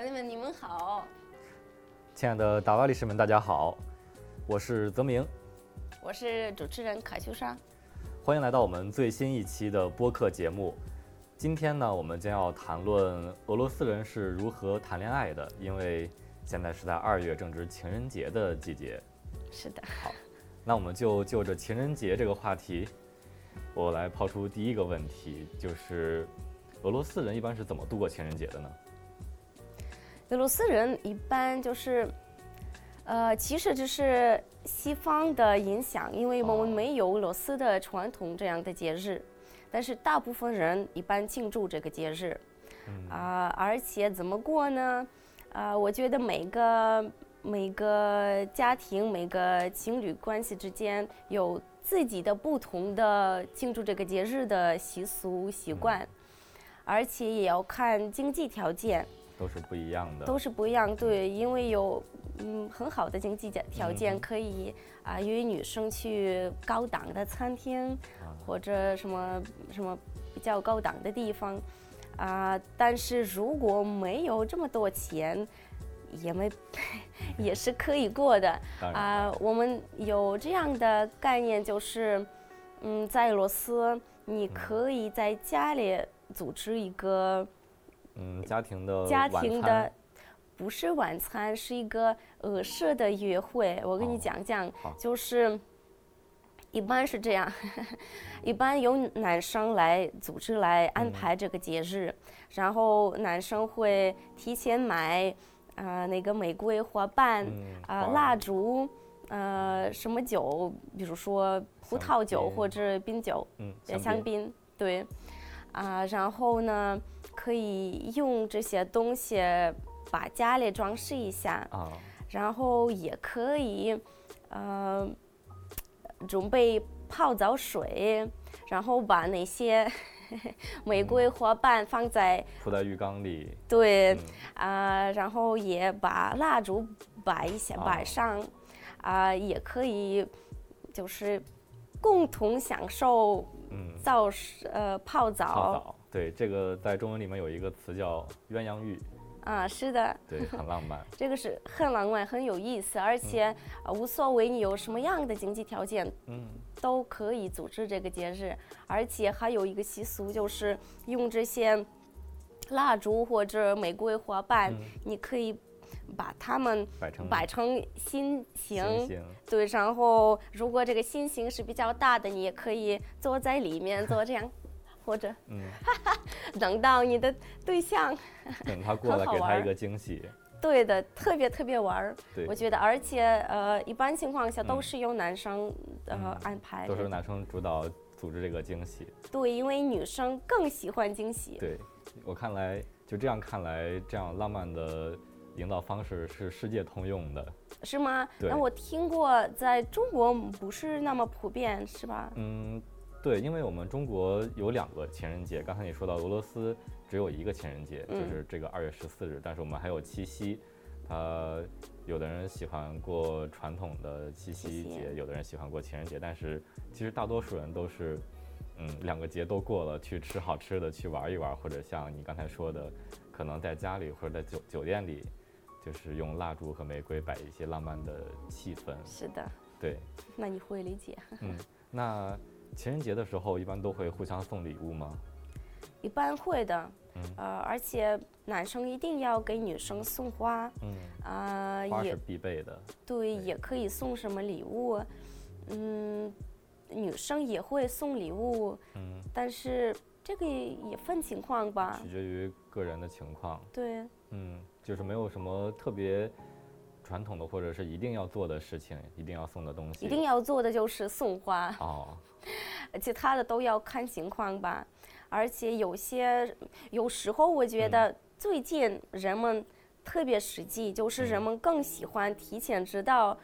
朋友们，你们好，亲爱的达瓦力士们，大家好，我是泽明，我是主持人卡秋莎，欢迎来到我们最新一期的播客节目。今天呢，我们将要谈论俄罗斯人是如何谈恋爱的，因为现在是在二月，正值情人节的季节。是的，好，那我们就就着情人节这个话题，我来抛出第一个问题，就是俄罗斯人一般是怎么度过情人节的呢？俄罗斯人一般就是，呃，其实这是西方的影响，因为我们没有俄罗斯的传统这样的节日，但是大部分人一般庆祝这个节日，啊，而且怎么过呢？啊，我觉得每个每个家庭、每个情侣关系之间有自己的不同的庆祝这个节日的习俗习惯，而且也要看经济条件。都是不一样的，都是不一样，对，因为有嗯很好的经济条件，可以啊约女生去高档的餐厅，或者什么什么比较高档的地方，啊，但是如果没有这么多钱，也没 也是可以过的啊。我们有这样的概念，就是嗯，在俄罗斯，你可以在家里组织一个。嗯，家庭的家庭的不是晚餐，是一个俄式的约会。我跟你讲讲，就是一般是这样，一般由男生来组织来安排这个节日，然后男生会提前买啊那个玫瑰花瓣啊蜡烛呃什么酒，比如说葡萄酒或者冰酒，嗯，香槟对。啊，然后呢。可以用这些东西把家里装饰一下啊，然后也可以，呃，准备泡澡水，然后把那些 玫瑰花瓣放在铺在浴缸里。对，啊，然后也把蜡烛摆一下，摆上，啊，也可以，就是共同享受，嗯，澡呃泡澡。对，这个在中文里面有一个词叫鸳鸯浴，啊，是的，对，很浪漫。这个是很浪漫，很有意思，而且无所谓你有什么样的经济条件，嗯，都可以组织这个节日。而且还有一个习俗，就是用这些蜡烛或者玫瑰花瓣，你可以把它们摆成摆成心形，对，然后如果这个心形是比较大的，你也可以坐在里面做这样。或者，嗯，等到你的对象，等他过来给他一个惊喜，对的，特别特别玩儿。对，我觉得，而且呃，一般情况下都是由男生呃安排，都是男生主导组织这个惊喜。对，因为女生更喜欢惊喜。对，我看来就这样看来，这样浪漫的营造方式是世界通用的，是吗？那我听过，在中国不是那么普遍，是吧？嗯。对，因为我们中国有两个情人节，刚才你说到俄罗斯只有一个情人节，就是这个二月十四日，但是我们还有七夕，他有的人喜欢过传统的七夕节，有的人喜欢过情人节，但是其实大多数人都是，嗯，两个节都过了，去吃好吃的，去玩一玩，或者像你刚才说的，可能在家里或者在酒酒店里，就是用蜡烛和玫瑰摆一些浪漫的气氛。是的，对。那你会理解。嗯，那。情人节的时候，一般都会互相送礼物吗？一般会的，嗯，呃，而且男生一定要给女生送花，嗯，啊，花是必备的。对，也可以送什么礼物，嗯，女生也会送礼物，嗯，但是这个也分情况吧，取决于个人的情况。对，嗯，就是没有什么特别。传统的或者是一定要做的事情，一定要送的东西，一定要做的就是送花哦，其他的都要看情况吧。而且有些有时候我觉得最近人们特别实际，就是人们更喜欢提前知道，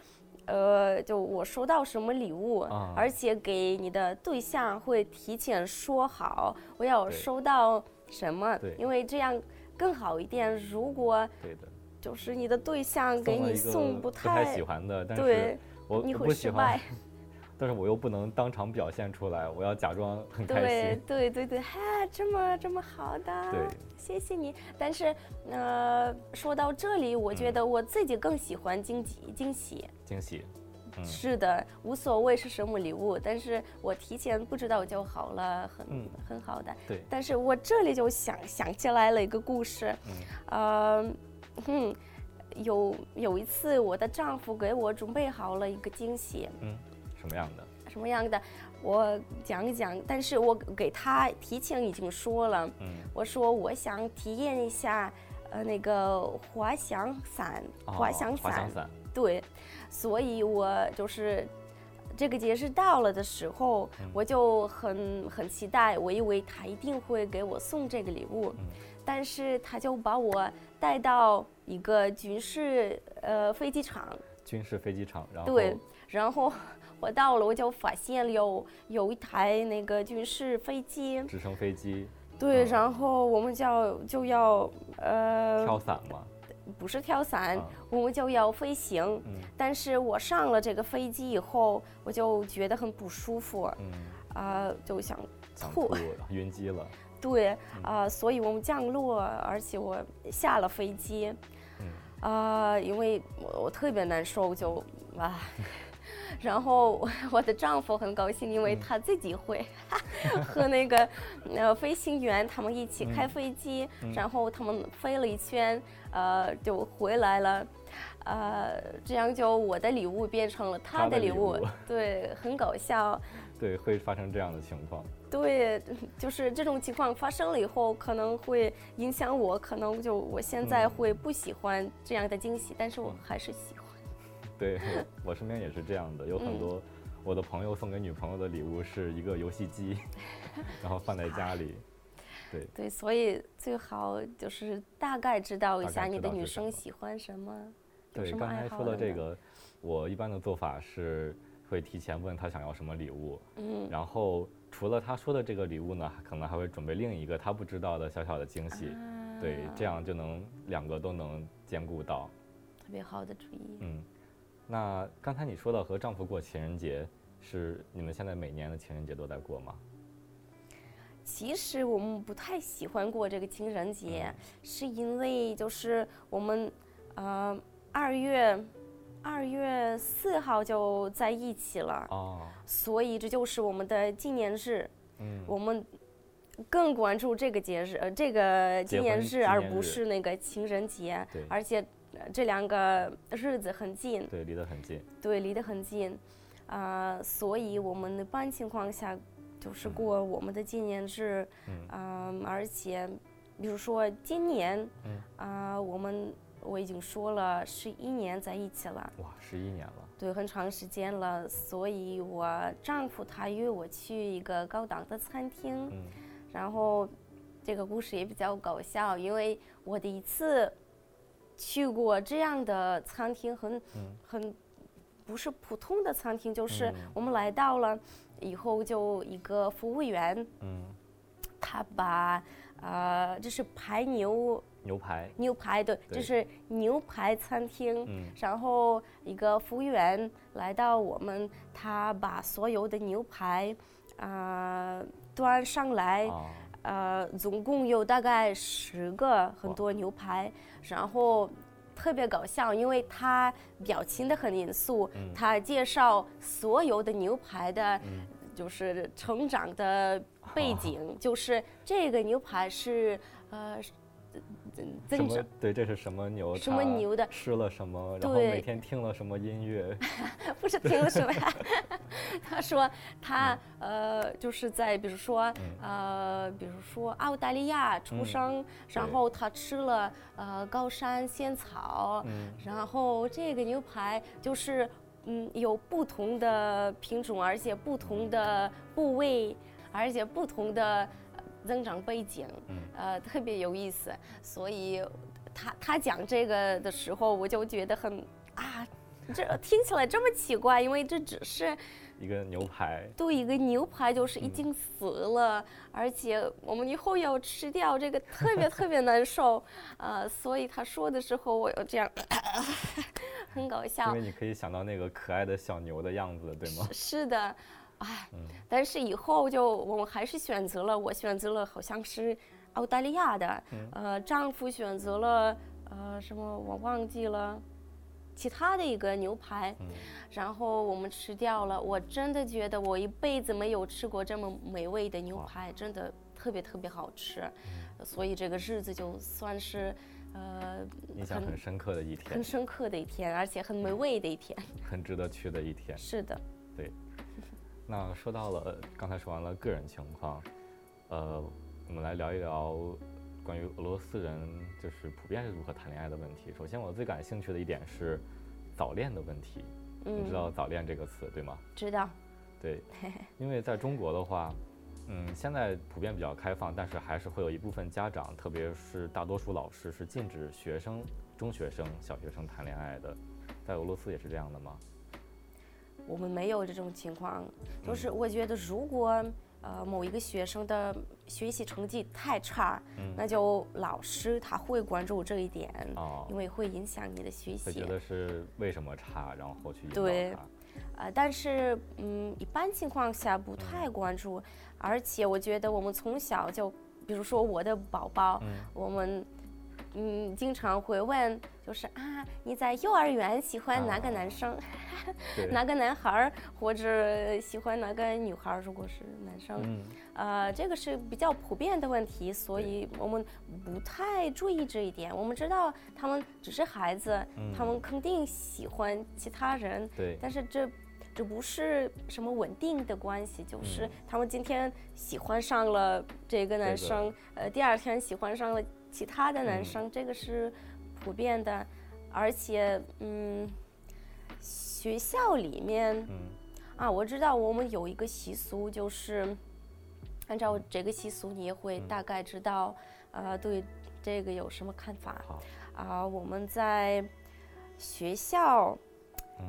呃，就我收到什么礼物，而且给你的对象会提前说好我要收到什么，因为这样更好一点。如果对的。就是你的对象给你送不太喜欢的，但是我你不喜欢，但是我又不能当场表现出来，我要假装很开对心。对对对，哈，这么这么好的，对，谢谢你。但是呃，说到这里，我觉嗯得我自己更喜欢惊喜惊喜。惊喜，嗯是的，无所谓是什么礼物，但是我提前不知道就好了，很、嗯很好的。对但是我这里就想想起来了一个故事，呃，嗯，有有一次我的丈夫给我准备好了一个惊喜，嗯，什么样的？什么样的，我讲一讲。但是我给他提前已经说了，嗯，我说我想体验一下，呃，那个滑翔伞，哦滑翔伞，滑翔伞，对，所以我就是这个节日到了的时候，嗯。我就很很期待，我以为他一定会给我送这个礼物，嗯。但是他就把我带到一个军事呃飞机场，军事飞机场，然后对，然后我到了，我就发现有有一台那个军事飞机，直升飞机。对，嗯。然后我们就要就要呃跳伞吗，不是跳伞，啊我们就要飞行。嗯。但是我上了这个飞机以后，我就觉得很不舒服，嗯，啊、就想想吐吐，晕机了，对，啊、所以我们降落，而且我下了飞机，嗯。啊、因为我我特别难受，就啊。然后我 我的丈夫很高兴，因为嗯他自己会 和那个呃飞行员他们一起嗯开飞机，嗯然后他们飞了一圈，呃就回来了，呃这样就我的礼物变成了他他的礼物，对，很搞笑。对，会发生这样的情况。对，就是这种情况发生了以后，可能会影响我，可能就我现在嗯会不喜欢这样的惊喜，但是我还是喜欢。对我 我身边也是这样的，有很嗯多我的朋友送给女朋友的礼物是一个游戏机，然后放在家里。对对，所以最好就是大概知道一下你的女生喜欢什么，有对，刚才说到这个，我一般的做法是会提前问她想要什么礼物，嗯，然后除了他说的这个礼物呢，可能还会准备另一个他不知道的小小的惊喜。对，这啊样就能两个都能兼顾到。特别好的主意。嗯，那刚才你说到和丈夫过情人节，是你们现在每年的情人节都在过吗？其实我们不太喜欢过这个情人节，是因为就是我们，呃，二月二月四号就在一起了，哦，所以这就是我们的纪念日。嗯，我们更关注这个节日，呃，这个纪念日，而不是那个情人节。对而且呃这两个日子很近，对，离得很近。对，离得很近，啊、所以我们一般情况下就是过我们的纪念日，嗯嗯、而且比如说今年，嗯啊、我们我已经说了十一年在一起了。哇，十一年了。对，很长时间了，所以我丈夫他约我去一个高档的餐厅，嗯然后这个故事也比较搞笑，因为我的一次去过这样的餐厅很，嗯。很不是普通的餐厅，就是嗯。我们来到了以后，就一个服务员嗯，他把呃这是排牛牛排。牛排对，对。这是牛排餐厅，嗯。然后一个服务员来到我们，他把所有的牛排，啊、端上来，哦，呃，总共有大概十个很多牛排，然后特别搞笑，因为他表情的很严肃，嗯。他介绍所有的牛排的，嗯。就是成长的背景，就是这个牛排是呃增长么？对，这是什么牛？什么牛的吃了什么？然后每天听了什么音乐？不是听了什么呀？他说他嗯呃就是在比如说呃比如说澳大利亚出嗯生，然后他吃了呃高山仙草，嗯然后这个牛排就是嗯有不同的品种，而且不同的部位，而且不同的呃增长背景，嗯呃特别有意思。所以他他讲这个的时候，我就觉得很啊，这听起来这么奇怪，因为这只是一个牛排，对，一个牛排就是已经死了，而且我们以后要吃掉这个特别特别难受，呃，所以他说的时候我有这样，很搞笑。因为你可以想到那个可爱的小牛的样子，对吗？是的，哎，但是以后就我们还是选择了，我选择了好像是澳大利亚的，呃，丈夫选择了呃什么我忘记了。其他的一个牛排，然后我们吃掉了。我真的觉得我一辈子没有吃过这么美味的牛排，真的特别特别好吃。所以这个日子就算是，呃，印象很深刻的一天，很深刻的一天，而且很美味的一天，很值得去的一天。是的，对。那说到了，刚才说完了个人情况，呃，我们来聊一聊。关于俄罗斯人就是普遍是如何谈恋爱的问题。首先，我最感兴趣的一点是早恋的问题。你知道“早恋”这个词对吗？知道。对，因为在中国的话，嗯，现在普遍比较开放，但是还是会有一部分家长，特别是大多数老师是禁止学生、中学生、小学生谈恋爱的。在俄罗斯也是这样的吗？我们没有这种情况，就是我觉得如果。呃，某一个学生的学习成绩太差，那就老师他会关注这一点，因为会影响你的学习。觉得是为什么差，然后去引导他。呃，但是嗯，一般情况下不太关注，而且我觉得我们从小就，比如说我的宝宝，我们。嗯，经常会问，就是啊，你在幼儿园喜欢哪个男生，哪个男孩儿，或者喜欢哪个女孩儿？如果是男生，呃，这个是比较普遍的问题，所以我们不太注意这一点。我们知道他们只是孩子，他们肯定喜欢其他人，对，但是这这不是什么稳定的关系，就是他们今天喜欢上了这个男生，呃，第二天喜欢上了。其他的男生，这个是普遍的，而且，嗯，学校里面，啊，我知道我们有一个习俗，就是按照这个习俗，你也会大概知道，呃，对这个有什么看法？啊，我们在学校，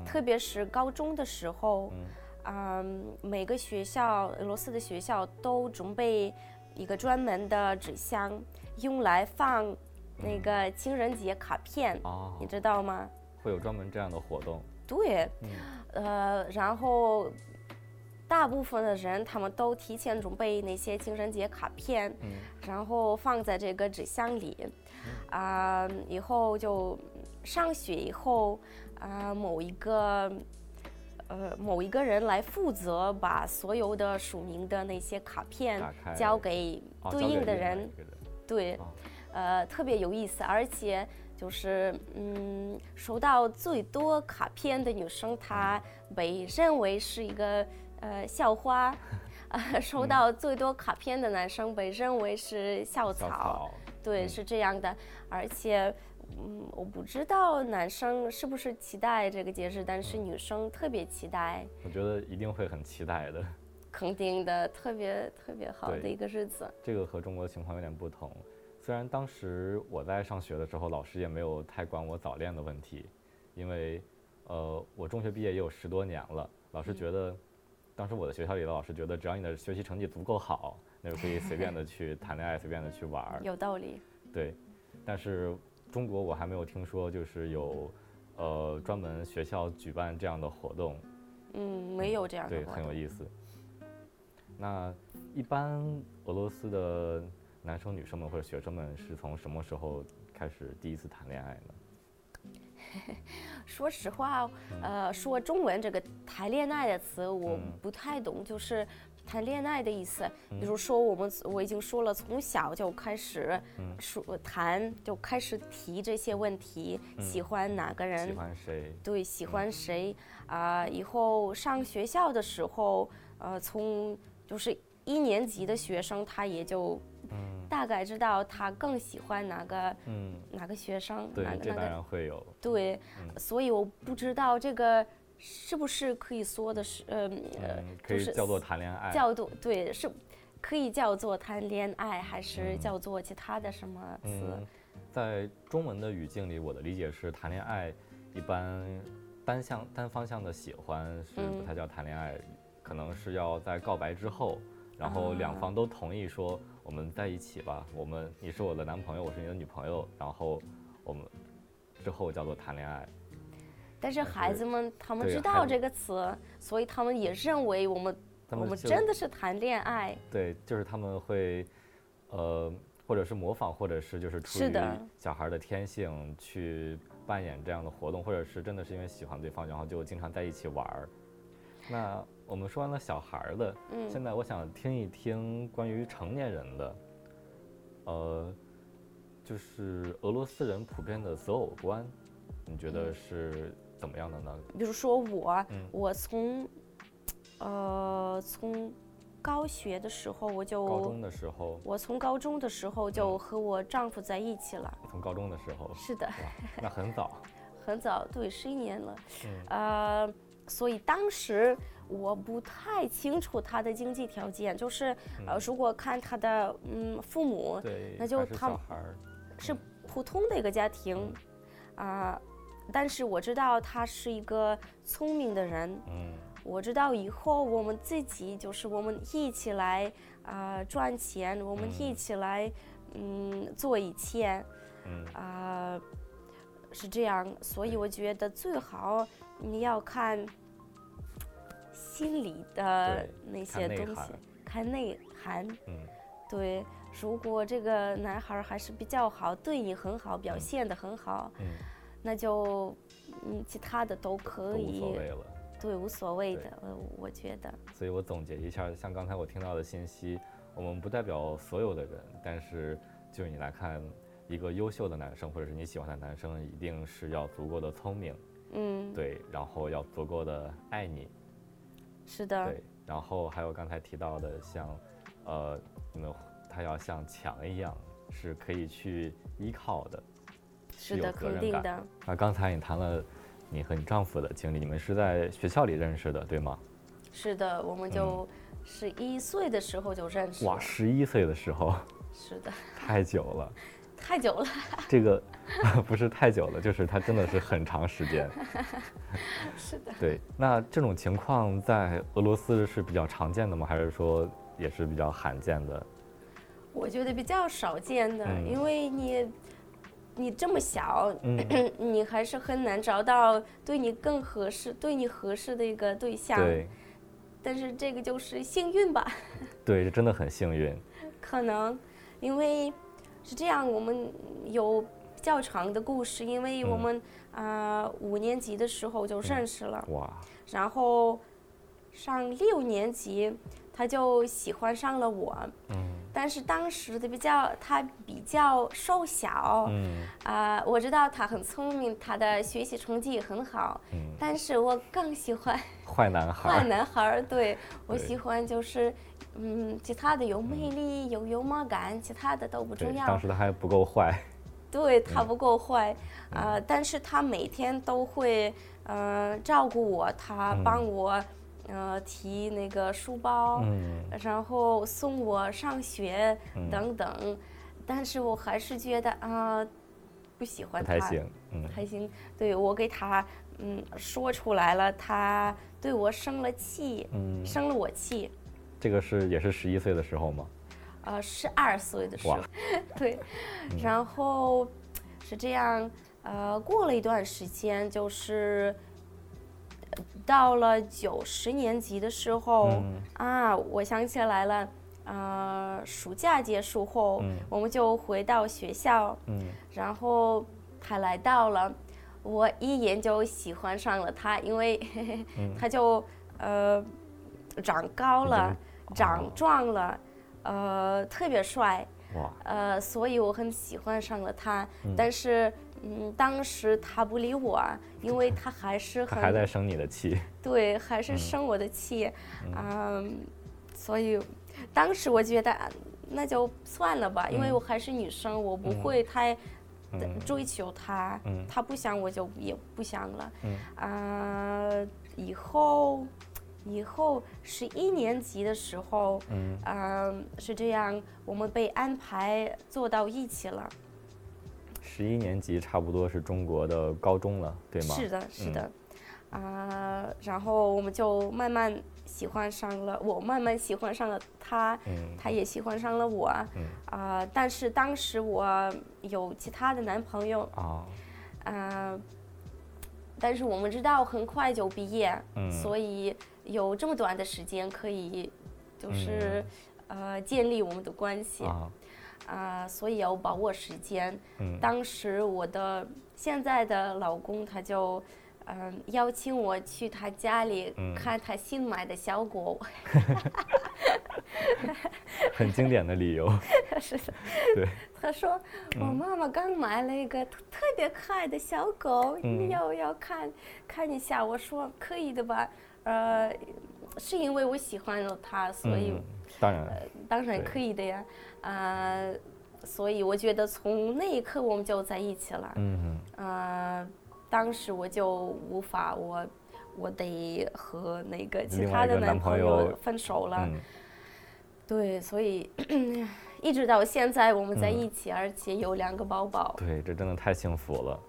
特别是高中的时候，嗯，每个学校，俄罗斯的学校都准备一个专门的纸箱。用来放那个情人节卡片，你知道吗？会有专门这样的活动。对，呃，然后大部分的人他们都提前准备那些情人节卡片，然后放在这个纸箱里，啊，以后就上学以后，啊，某一个。呃，某一个人来负责把所有的署名的那些卡片交给对应的人。对，呃，特别有意思，而且就是嗯，收到最多卡片的女生，她被认为是一个呃校花，呃，收到最多卡片的男生被认为是校草，对，是这样的。而且，嗯，我不知道男生是不是期待这个节日，但是女生特别期待。我觉得一定会很期待的。肯定的，特别特别好的一个日子。这个和中国的情况有点不同。虽然当时我在上学的时候，老师也没有太管我早恋的问题，因为，呃，我中学毕业也有十多年了。老师觉得，当时我的学校里的老师觉得，只要你的学习成绩足够好，那就可以随便的 去谈恋爱，随便的去玩儿。有道理。对，但是中国我还没有听说，就是有，呃，专门学校举办这样的活动。嗯，没有这样的。对，很有意思。那一般俄罗斯的男生女生们或者学生们是从什么时候开始第一次谈恋爱呢？说实话，呃，说中文这个“谈恋爱”的词我不太懂，就是谈恋爱的意思。比如说，我们我已经说了，从小就开始说谈，就开始提这些问题，喜欢哪个人？喜欢谁？对，喜欢谁？啊，以后上学校的时候，呃，从就是一年级的学生，他也就大概知道他更喜欢哪个哪个学生，对，这当然会有。对，所以我不知道这个是不是可以说的是，呃，可以叫做谈恋爱，叫做对，是可以叫做谈恋爱，还是叫做其他的什么词？在中文的语境里，我的理解是谈恋爱一般单向单方向的喜欢是不太叫谈恋爱。可能是要在告白之后，然后两方都同意说我们在一起吧，我们你是我的男朋友，我是你的女朋友，然后我们之后叫做谈恋爱。但是孩子们他们知道这个词，所以他们也认为我们我们真的是谈恋爱。对，就是他们会，呃，或者是模仿，或者是就是出于小孩的天性去扮演这样的活动，或者是真的是因为喜欢对方，然后就经常在一起玩儿。那我们说完了小孩儿的，嗯现在我想听一听关于成年人的，呃，就是俄罗斯人普遍的择偶观，你觉嗯得是怎么样的呢？比如说我，嗯。我从呃从高学的时候我就高中的时候，我从高中的时候就和我丈夫在一起了。从高中的时候，是的，那很早，很早，对，十一年了。嗯。呃，所以当时我不太清楚他的经济条件，就是呃，如果看他的嗯父母嗯对，那就他是普通的一个家庭，啊、但是我知道他是一个聪明的人。嗯。我知道以后我们自己就是我们一起来啊、赚钱，我们一起来嗯。做一切。嗯。啊、是这样，所以我觉得最好你要看心里的那些东西，看内涵。嗯。对，如果这个男孩还是比较好，对你很好，表嗯。现的很好，嗯，那就嗯其他的都可以，无所谓了。对，无所谓的，呃，我觉得。所以我总结一下，像刚才我听到的信息，我们不代表所有的人，但是就你来看，一个优秀的男生或者是你喜欢的男生，一定是要足够的聪明，嗯，对，然后要足够的爱你，是的，对，然后还有刚才提到的，像，呃，你们他要像墙一样，是可以去依靠的。有是的，责任感肯定的，那刚才你谈了你和你丈夫的经历，你们是在学校里认识的，对吗？是的，我们就十一岁的时候就认识哇，十一岁的时候，是的，太久了。太久了，这个 不是太久了，就是它真的是很长时间。是的。对，那这种情况在俄罗斯是比较常见的吗？还是说也是比较罕见的？我觉得比较少见的，嗯因为你你这么小，嗯。你还是很难找到对你更合适、对你合适的一个对象。对。但是这个就是幸运吧，对，这真的很幸运。可能因为是这样，我们有较长的故事，因为我嗯。们啊、五年级的时候就认识了，哇，然后上六年级他就喜欢上了我，嗯但是当时的比较他比较瘦小，嗯啊、我知道他很聪明，他的学习成绩也很好，嗯，但是我更喜欢 坏男孩坏。男孩儿，对我喜欢就是，嗯，其他的有魅力、有幽默感，其他的都不重，要当。时他还不够坏。对他不够坏，嗯啊，但是他每天都会，呃，照顾我，他嗯帮我，呃，提那个书包，嗯然后送我上学嗯，等等，但是我还是觉得啊、不喜欢他。还行。嗯还行，对我给他嗯说出来了，他对我生了气，嗯，生了我气。这个是也是十一岁的时候吗？呃，十二岁的时候，对，然后是这样，呃，过了一段时间，就是呃到了九十年级的时候、嗯。啊，我想起来了，呃，暑假结束后，嗯。我们就回到学校，嗯。然后他来到了，我一眼就喜欢上了他，因为嗯。他就呃长高了，长哦。壮了，呃特别帅，呃，所以我很喜欢上了他。嗯。但是嗯，当时他不理我，因为他还是很他还在生你的气。对，还是嗯生我的气，嗯，所以当时我觉得啊那就算了吧，因为嗯我还是女生，我不嗯会太嗯追求他，嗯他不想我就也不想了。嗯啊、以后以后十一年级的时候，嗯嗯、是这样，我们被安排坐到一起了。十一年级差不多是中国的高中了，对吗？是的，是嗯的。啊、然后我们就慢慢喜欢上了我，慢慢喜欢上了他，嗯他也喜欢上了我。嗯啊、但是当时我有其他的男朋友，啊啊，但是我们知道很快就毕业，嗯所以有这么短的时间可以，就是、呃建立我们的关系啊、啊所以要把握时间。嗯当时我的现在的老公他就。嗯，邀请我去他家里嗯看他新买的小狗，很经典的理由。是的。对，他说我嗯妈妈刚买了一个特特别可爱的小狗，嗯你要不要看看一下。我说可以的吧，呃，是因为我喜欢了他，所以、嗯，当然，当然可以的呀。啊、所以我觉得从那一刻我们就在一起了。嗯呃，当时我就无法，我我得和那个其他的男朋友友分手了。嗯对，所以 一直到现在我们在嗯一起，而且有两个宝宝，对，这真的太幸福了。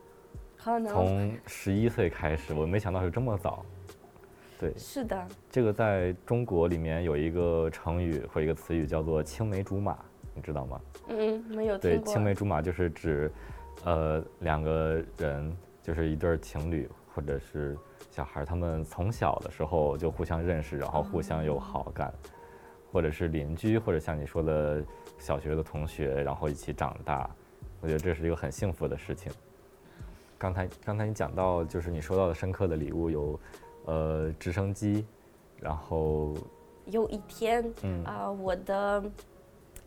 可能从十一岁开始，我没想到是这么早。对，是的，这个在中国里面有一个成语或一个词语叫做“青梅竹马”，你知道吗？嗯，没有对，青梅竹马就是指，呃，两个人就是一对儿情侣或者是小孩儿，他们从小的时候就互相认识，然后互相有好感，或者是邻居，或者像你说的小学的同学，然后一起长大，我觉得这是一个很幸福的事情。刚才刚才你讲到，就是你收到的深刻的礼物有，呃，直升机，然后有一天嗯啊、我的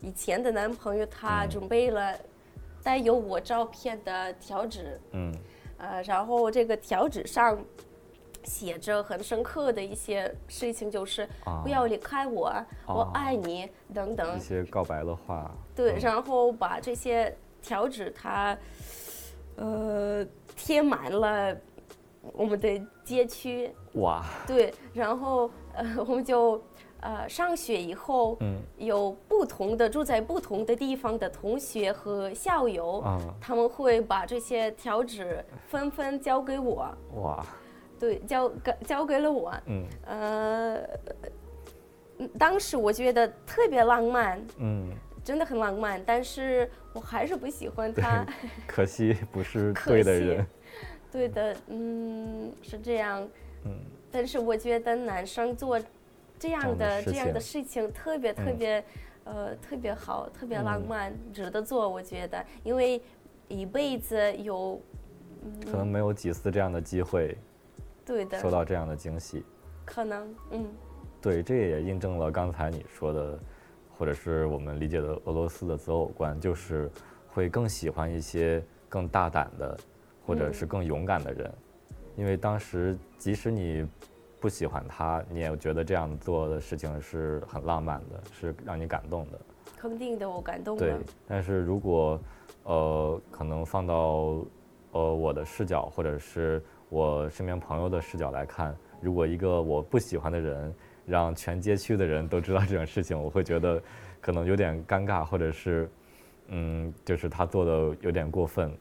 以前的男朋友他嗯准备了带有我照片的条纸，嗯呃，然后这个条纸上写着很深刻的一些事情，就是啊不要离开我，我哦爱你等等一。些告白的话，对，嗯然后把这些条纸它，呃，贴满了我们的街区。哇，对，然后呃，我们就呃上学以后，嗯有不同的住在不同的地方的同学和校友，啊他们会把这些条纸纷纷交给我，哇，对，交给交给了我。嗯呃，嗯当时我觉得特别浪漫，嗯。真的很浪漫，但是我还是不喜欢他。可惜不是 对的人。对的，嗯，是这样。嗯但是我觉得男生做这样样的这样的事情特别特嗯别，呃，特别好，特别浪嗯漫，值得做。我觉得，因为一辈子有，可能没有几次这样的机会对的，收到这样的惊喜。可能，嗯，对，这也印证了刚才你说的，或者是我们理解的俄罗斯的择偶观，就是会更喜欢一些更大胆的，或者是嗯更勇敢的人，因为当时即使你不喜欢他，你也觉得这样做的事情是很浪漫的，是让你感动的。肯定的，我感动对了。，但是如果呃，可能放到呃我的视角，或者是我身边朋友的视角来看，如果一个我不喜欢的人让全街区的人都知道这种事情，我会觉得可能有点尴尬，或者是嗯，就是他做的有点过分。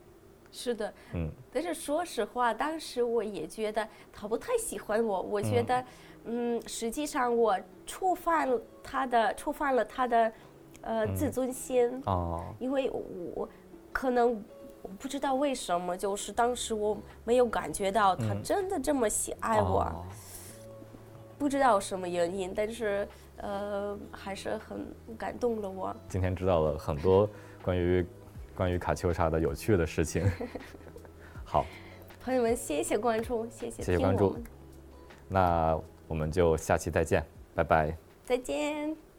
是的，嗯但是说实话，当时我也觉得他不太喜欢我。我觉得，嗯，实际上我触犯了他的，触犯了他的，呃，嗯自尊心。哦，因为我可能我不知道为什么，就是当时我没有感觉到他嗯真的这么喜爱我，哦不知道什么原因，但是呃，还是很感动了我。今天知道了很多关于关于卡秋莎的有趣的事情。好，朋友们，谢谢关注，谢谢谢谢关注，那我们就下期再见，拜拜。再见。